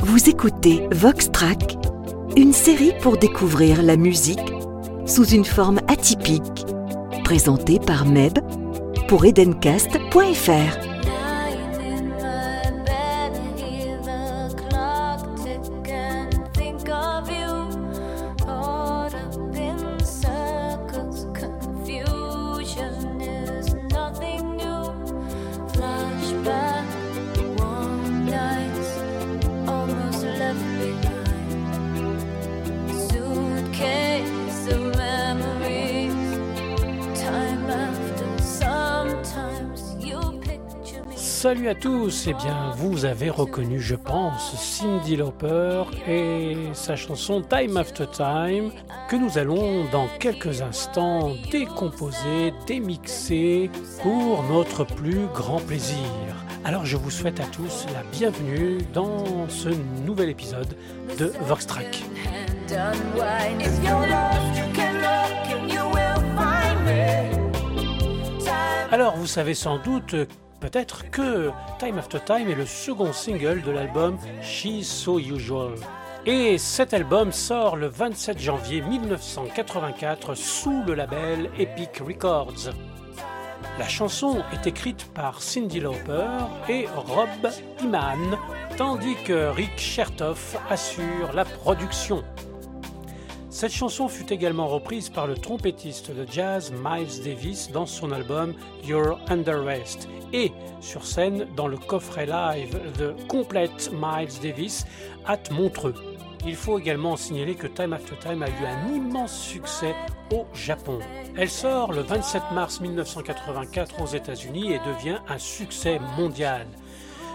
Vous écoutez Vox Track, une série pour découvrir la musique sous une forme atypique, présentée par Meb pour edencast.fr. À tous, eh bien vous avez reconnu je pense Cindy Lauper et sa chanson Time After Time que nous allons dans quelques instants décomposer, démixer pour notre plus grand plaisir. Alors je vous souhaite à tous la bienvenue dans ce nouvel épisode de Vox Track. Alors vous savez sans doute peut-être que Time After Time est le second single de l'album She's So Usual. Et cet album sort le 27 janvier 1984 sous le label Epic Records. La chanson est écrite par Cindy Lauper et Rob Iman, tandis que Rick Chertoff assure la production. Cette chanson fut également reprise par le trompettiste de jazz Miles Davis dans son album You're Under Rest et sur scène dans le coffret live de Complete Miles Davis à Montreux. Il faut également signaler que Time After Time a eu un immense succès au Japon. Elle sort le 27 mars 1984 aux États-Unis et devient un succès mondial.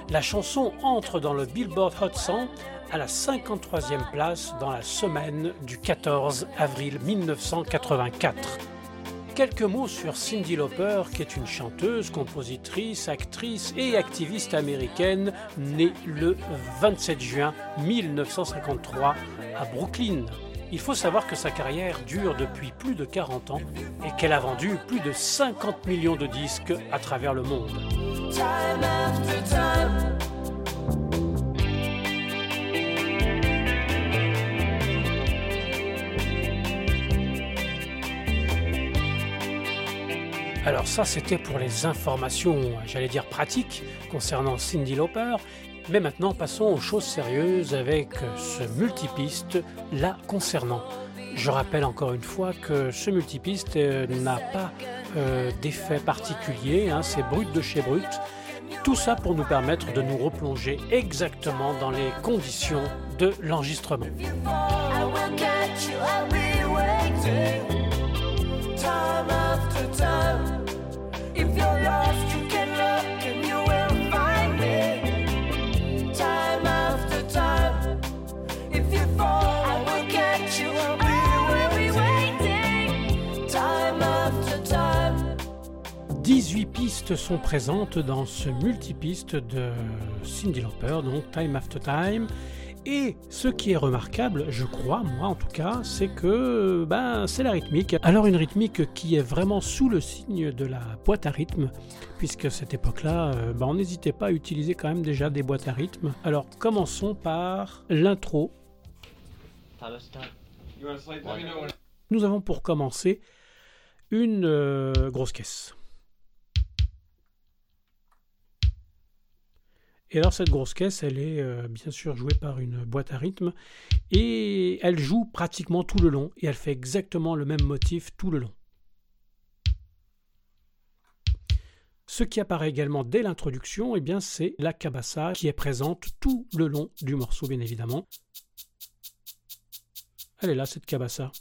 La chanson entre dans le Billboard Hot 100 à la 53e place dans la semaine du 14 avril 1984. Quelques mots sur Cindy Lauper, qui est une chanteuse, compositrice, actrice et activiste américaine née le 27 juin 1953 à Brooklyn. Il faut savoir que sa carrière dure depuis plus de 40 ans et qu'elle a vendu plus de 50 millions de disques à travers le monde. Alors ça, c'était pour les informations, j'allais dire pratiques, concernant Cindy Lauper. Mais maintenant, passons aux choses sérieuses avec ce multipiste là concernant. Je rappelle encore une fois que ce multipiste euh, n'a pas euh, d'effet particulier, hein, c'est brut de chez brut. Tout ça pour nous permettre de nous replonger exactement dans les conditions de l'enregistrement. Pistes sont présentes dans ce multipiste de Cindy Lauper, donc Time After Time. Et ce qui est remarquable, je crois, moi en tout cas, c'est que ben, c'est la rythmique. Alors une rythmique qui est vraiment sous le signe de la boîte à rythme, puisque à cette époque-là, euh, ben, on n'hésitait pas à utiliser quand même déjà des boîtes à rythme. Alors commençons par l'intro. Nous avons pour commencer une euh, grosse caisse. Et alors cette grosse caisse, elle est euh, bien sûr jouée par une boîte à rythme et elle joue pratiquement tout le long et elle fait exactement le même motif tout le long. Ce qui apparaît également dès l'introduction, eh bien c'est la cabassa qui est présente tout le long du morceau bien évidemment. Elle est là cette cabassa.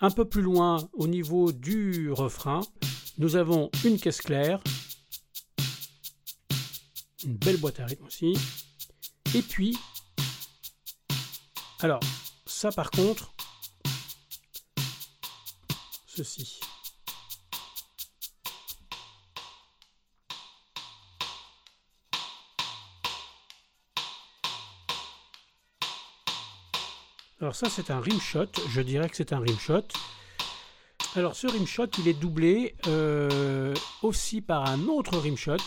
Un peu plus loin au niveau du refrain, nous avons une caisse claire, une belle boîte à rythme aussi, et puis, alors, ça par contre, ceci. Alors ça c'est un rimshot, je dirais que c'est un rimshot. Alors ce rimshot, il est doublé euh, aussi par un autre rimshot.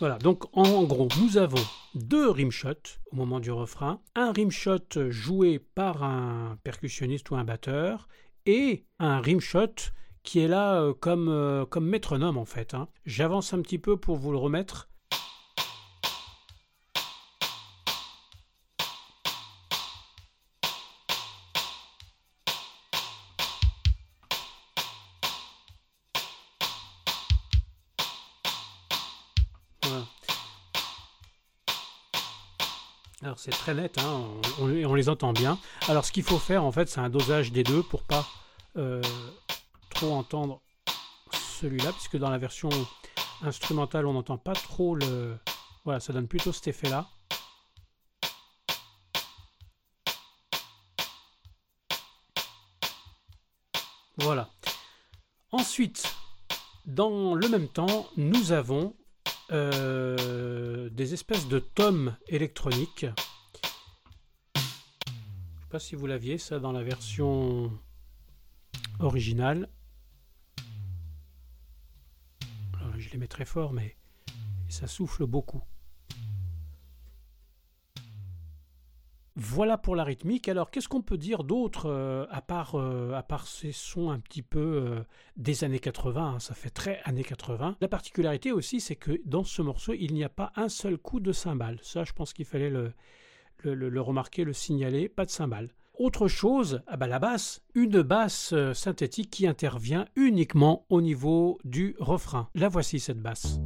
Voilà, donc en gros, nous avons deux rimshots au moment du refrain, un rimshot joué par un percussionniste ou un batteur, et un rimshot qui est là euh, comme, euh, comme métronome en fait. Hein. J'avance un petit peu pour vous le remettre. Alors c'est très net, hein, on, les entend bien. Alors ce qu'il faut faire en fait c'est un dosage des deux pour pas euh, entendre celui-là, puisque dans la version instrumentale on n'entend pas trop le... Voilà, ça donne plutôt cet effet-là. Voilà. Ensuite, dans le même temps, nous avons euh, des espèces de tomes électroniques. Je sais pas si vous l'aviez ça dans la version originale. Très fort, mais ça souffle beaucoup. Voilà pour la rythmique. Alors, qu'est-ce qu'on peut dire d'autre euh, à, part, euh, à part ces sons un petit peu euh, des années 80 hein, Ça fait très années 80. La particularité aussi, c'est que dans ce morceau, il n'y a pas un seul coup de cymbale. Ça, je pense qu'il fallait le, le, remarquer, le signaler. Pas de cymbale. Autre chose, ah bah, la basse, une basse synthétique qui intervient uniquement au niveau du refrain. La voici cette basse.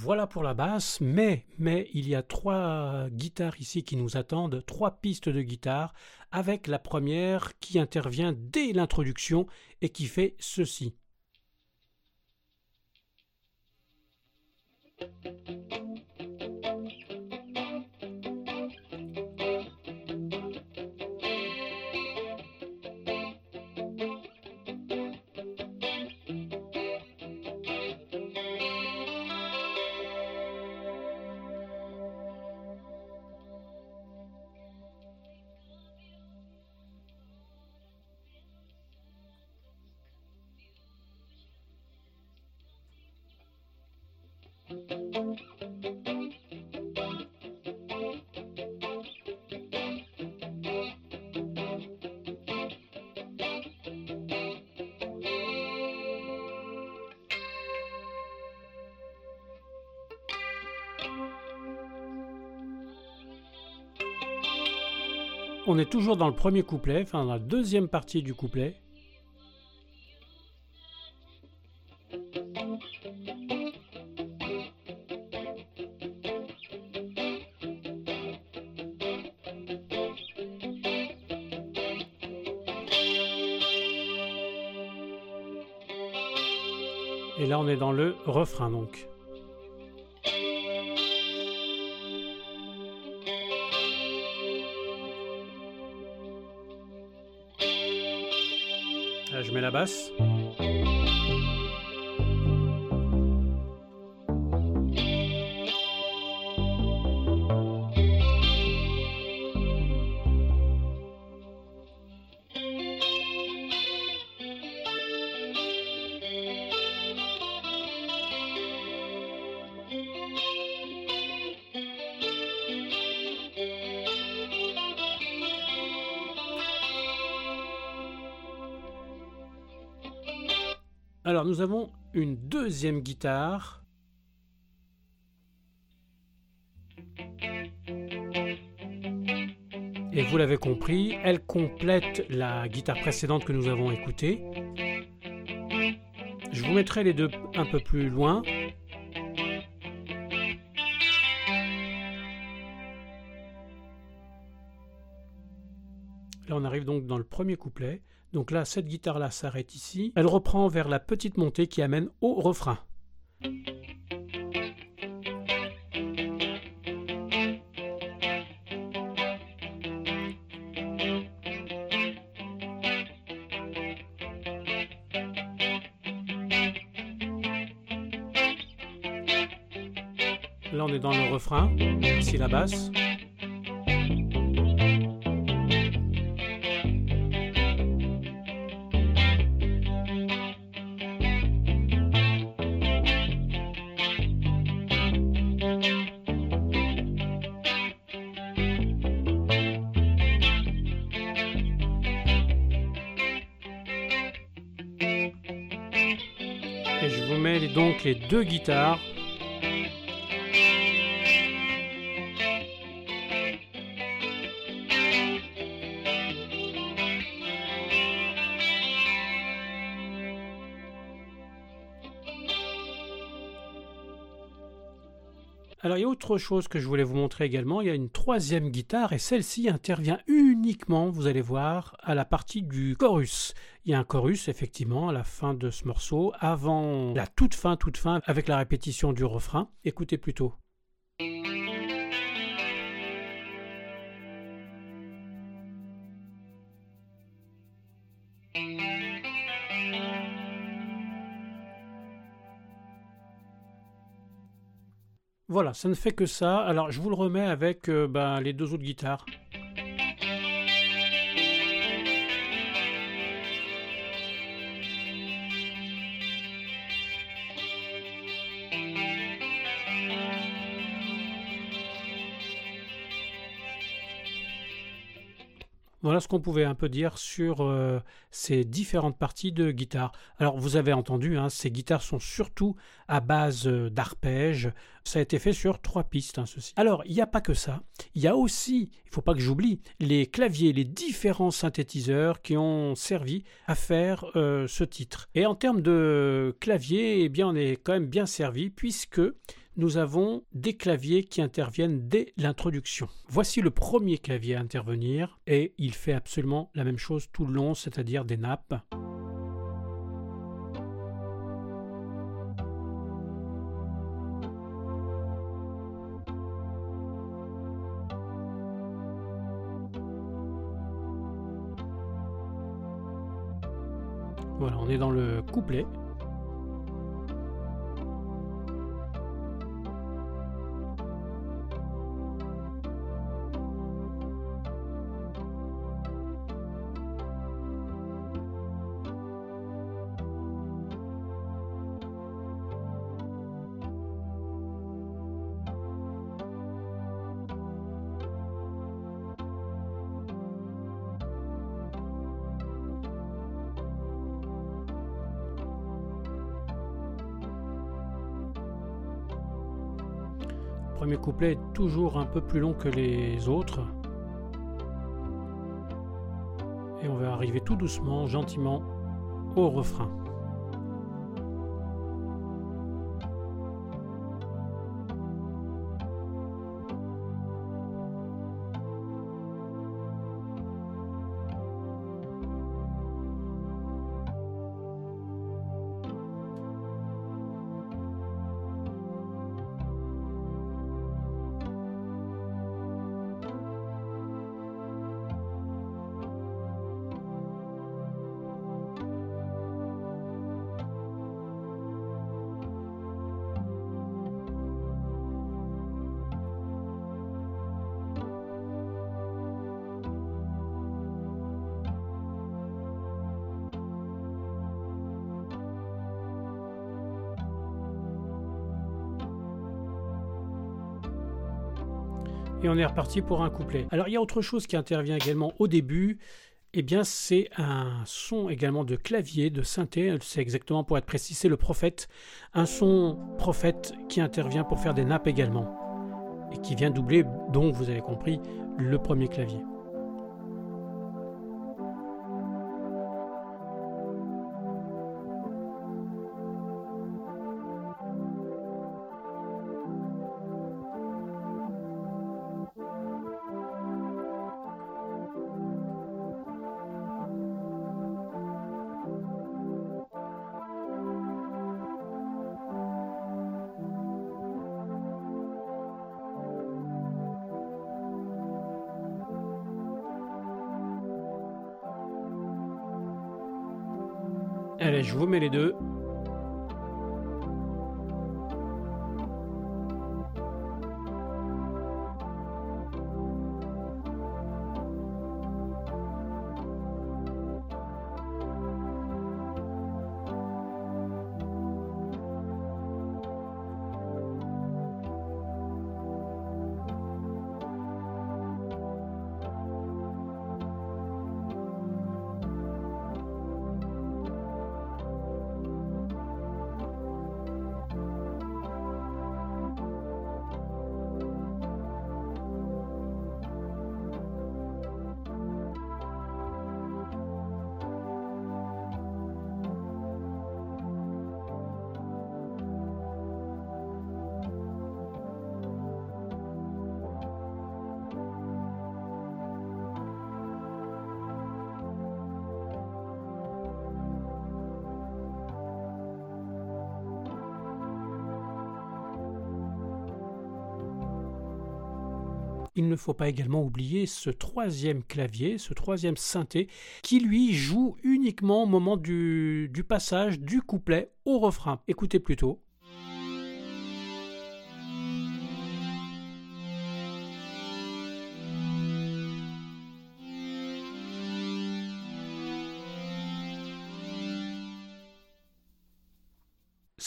Voilà pour la basse, mais, mais il y a trois guitares ici qui nous attendent, trois pistes de guitare, avec la première qui intervient dès l'introduction et qui fait ceci. On est toujours dans le premier couplet, enfin dans la deuxième partie du couplet. On est dans le refrain donc. je mets la basse. Nous avons une deuxième guitare. Et vous l'avez compris, elle complète la guitare précédente que nous avons écoutée. Je vous mettrai les deux un peu plus loin. On arrive donc dans le premier couplet. Donc là, cette guitare-là s'arrête ici. Elle reprend vers la petite montée qui amène au refrain. Là, on est dans le refrain, ici la basse. Donc les deux guitares autre chose que je voulais vous montrer également, il y a une troisième guitare et celle-ci intervient uniquement, vous allez voir, à la partie du chorus. Il y a un chorus effectivement à la fin de ce morceau, avant la toute fin, toute fin, avec la répétition du refrain. Écoutez plutôt. Voilà, ça ne fait que ça. Alors je vous le remets avec euh, ben, les deux autres guitares. Voilà ce qu'on pouvait un peu dire sur euh, ces différentes parties de guitare. Alors vous avez entendu, hein, ces guitares sont surtout à base euh, d'arpèges. Ça a été fait sur trois pistes, hein, ceci. Alors il n'y a pas que ça. Il y a aussi, il ne faut pas que j'oublie, les claviers, les différents synthétiseurs qui ont servi à faire euh, ce titre. Et en termes de clavier, eh bien on est quand même bien servi puisque nous avons des claviers qui interviennent dès l'introduction. Voici le premier clavier à intervenir et il fait absolument la même chose tout le long, c'est-à-dire des nappes. Voilà, on est dans le couplet. Premier couplet est toujours un peu plus long que les autres. Et on va arriver tout doucement, gentiment, au refrain. Et on est reparti pour un couplet. Alors il y a autre chose qui intervient également au début, eh bien c'est un son également de clavier, de synthé, c'est exactement pour être précis, c'est le prophète, un son prophète qui intervient pour faire des nappes également, et qui vient doubler, donc vous avez compris, le premier clavier. Vous mets les deux. Il ne faut pas également oublier ce troisième clavier, ce troisième synthé, qui lui joue uniquement au moment du, passage du couplet au refrain. Écoutez plutôt.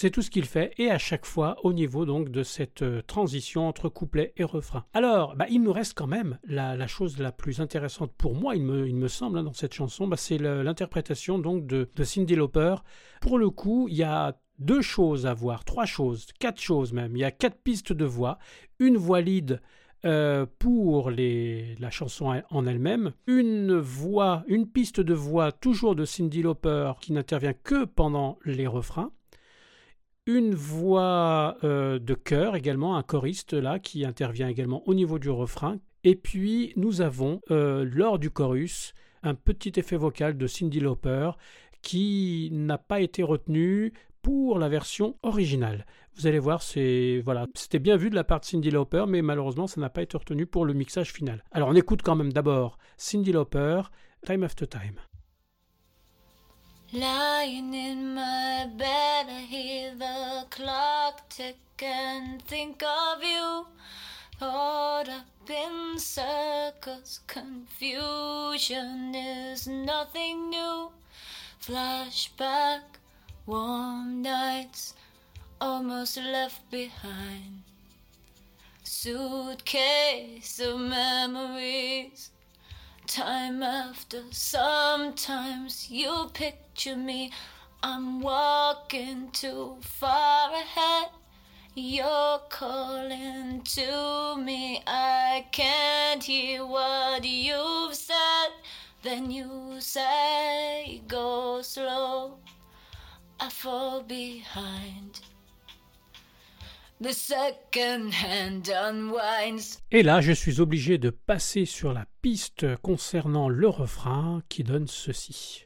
C'est tout ce qu'il fait, et à chaque fois au niveau donc de cette euh, transition entre couplet et refrain. Alors, bah, il nous reste quand même la, chose la plus intéressante pour moi, il me, il me semble, hein, dans cette chanson, bah, c'est l'interprétation donc de, de Cindy Lauper. Pour le coup, il y a deux choses à voir, trois choses, quatre choses même. Il y a quatre pistes de voix, une voix lead euh, pour les, la chanson en elle-même, une voix, une piste de voix toujours de Cindy Lauper qui n'intervient que pendant les refrains, une voix euh, de chœur également, un choriste là qui intervient également au niveau du refrain. Et puis nous avons euh, lors du chorus un petit effet vocal de Cindy Lauper qui n'a pas été retenu pour la version originale. Vous allez voir, c'était bien vu de la part de Cindy Lauper, mais malheureusement ça n'a pas été retenu pour le mixage final. Alors on écoute quand même d'abord Cindy Lauper, Time After Time. Lying in my bed, I hear the clock tick and think of you. Caught up in circles, confusion is nothing new. Flashback, warm nights, almost left behind. Suitcase of memories time after sometimes you i'm walking too far ahead. You're calling to me. I can't hear what you've said. Then you say go slow. I fall behind. Et là, je suis obligé de passer sur la piste concernant le refrain qui donne ceci.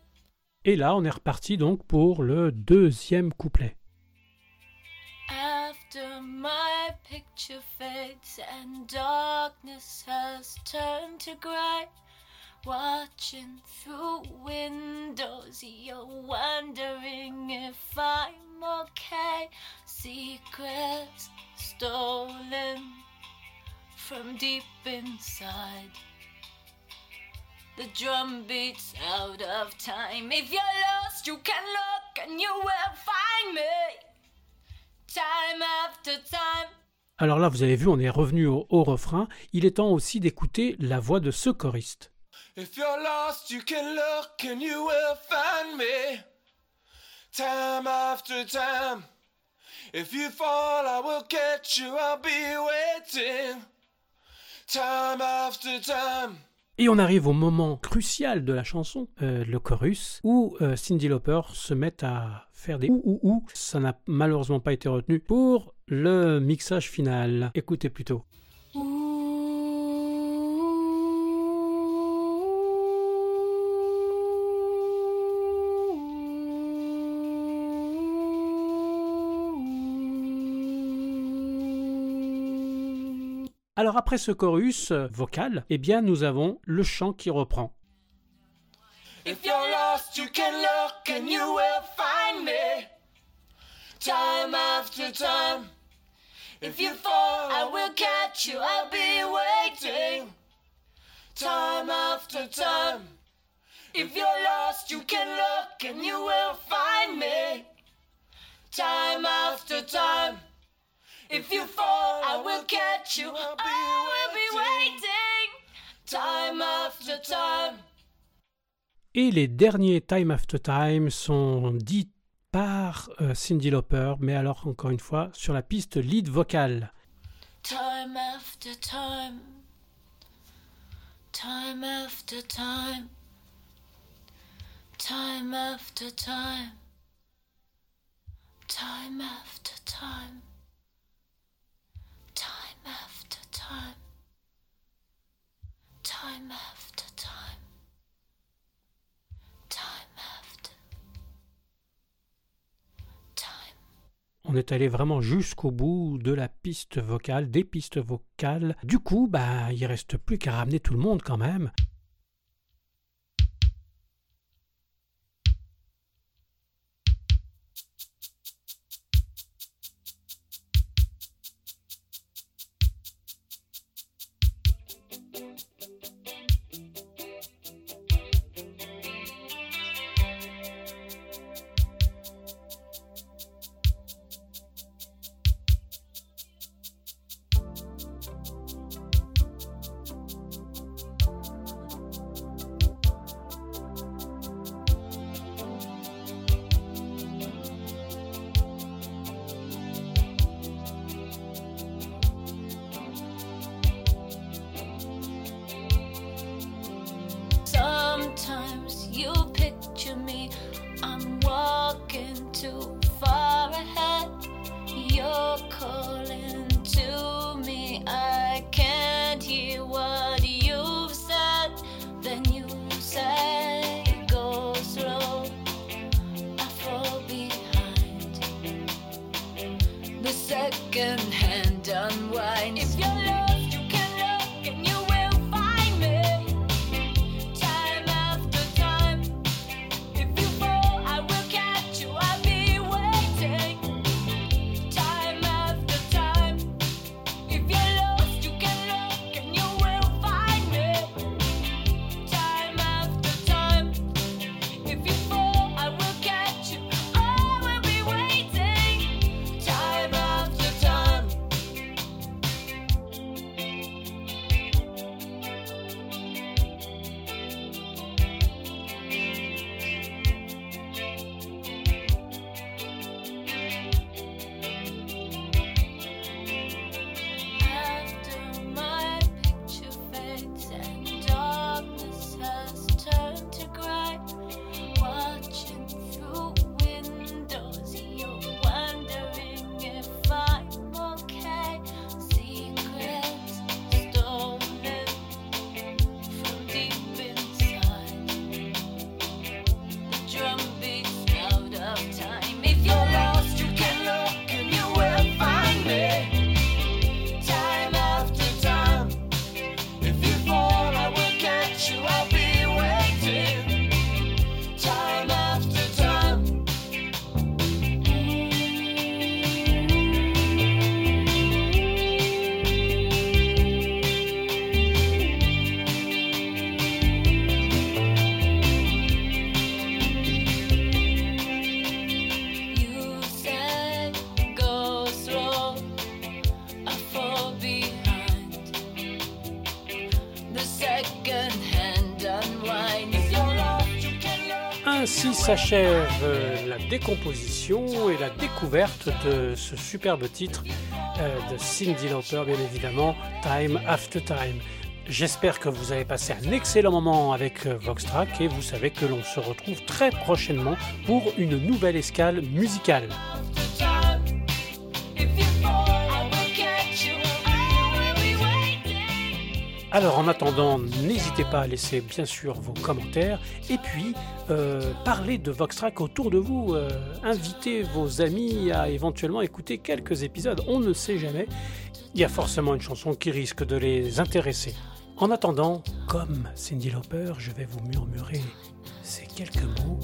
Et là, on est reparti donc pour le deuxième couplet. After my picture fades and darkness has turned to gray, watching through windows, you're wondering if I'm okay. Secrets stolen from deep inside. The drum beats out of time. If you're lost, you can look and you will find me. Time after time. Alors là, vous avez vu, on est revenu au, au refrain. Il est temps aussi d'écouter la voix de ce choriste. If you're lost, you can look and you will find me. time after time. If you fall, I will catch you, I'll be waiting. Time after time. Et on arrive au moment crucial de la chanson, euh, le chorus, où euh, Cindy Lauper se met à faire des ou ou ou. Ça n'a malheureusement pas été retenu pour le mixage final. Écoutez plutôt. Après ce chorus euh, vocal, eh bien nous avons le chant qui reprend. If you're lost, you can look and you will find me. Time after time. If you fall, I will catch you. I'll be waiting. Time after time. If you're lost, you can look and you will find me. Time after time. If you fall, I will catch you. I will be waiting. Time after time. Et les derniers Time After Time sont dits par euh, Cindy Lauper, mais alors encore une fois sur la piste lead vocale. Time after time, time after time, time after time, time after time. On est allé vraiment jusqu'au bout de la piste vocale, des pistes vocales. Du coup, bah, il reste plus qu'à ramener tout le monde quand même. S'achève euh, la décomposition et la découverte de ce superbe titre euh, de Cindy Lauper, bien évidemment, Time After Time. J'espère que vous avez passé un excellent moment avec euh, Voxtrack et vous savez que l'on se retrouve très prochainement pour une nouvelle escale musicale. Alors en attendant, n'hésitez pas à laisser bien sûr vos commentaires et puis euh, parlez de Voxtrack autour de vous. Euh, invitez vos amis à éventuellement écouter quelques épisodes. On ne sait jamais. Il y a forcément une chanson qui risque de les intéresser. En attendant, comme Cindy Lauper, je vais vous murmurer ces quelques mots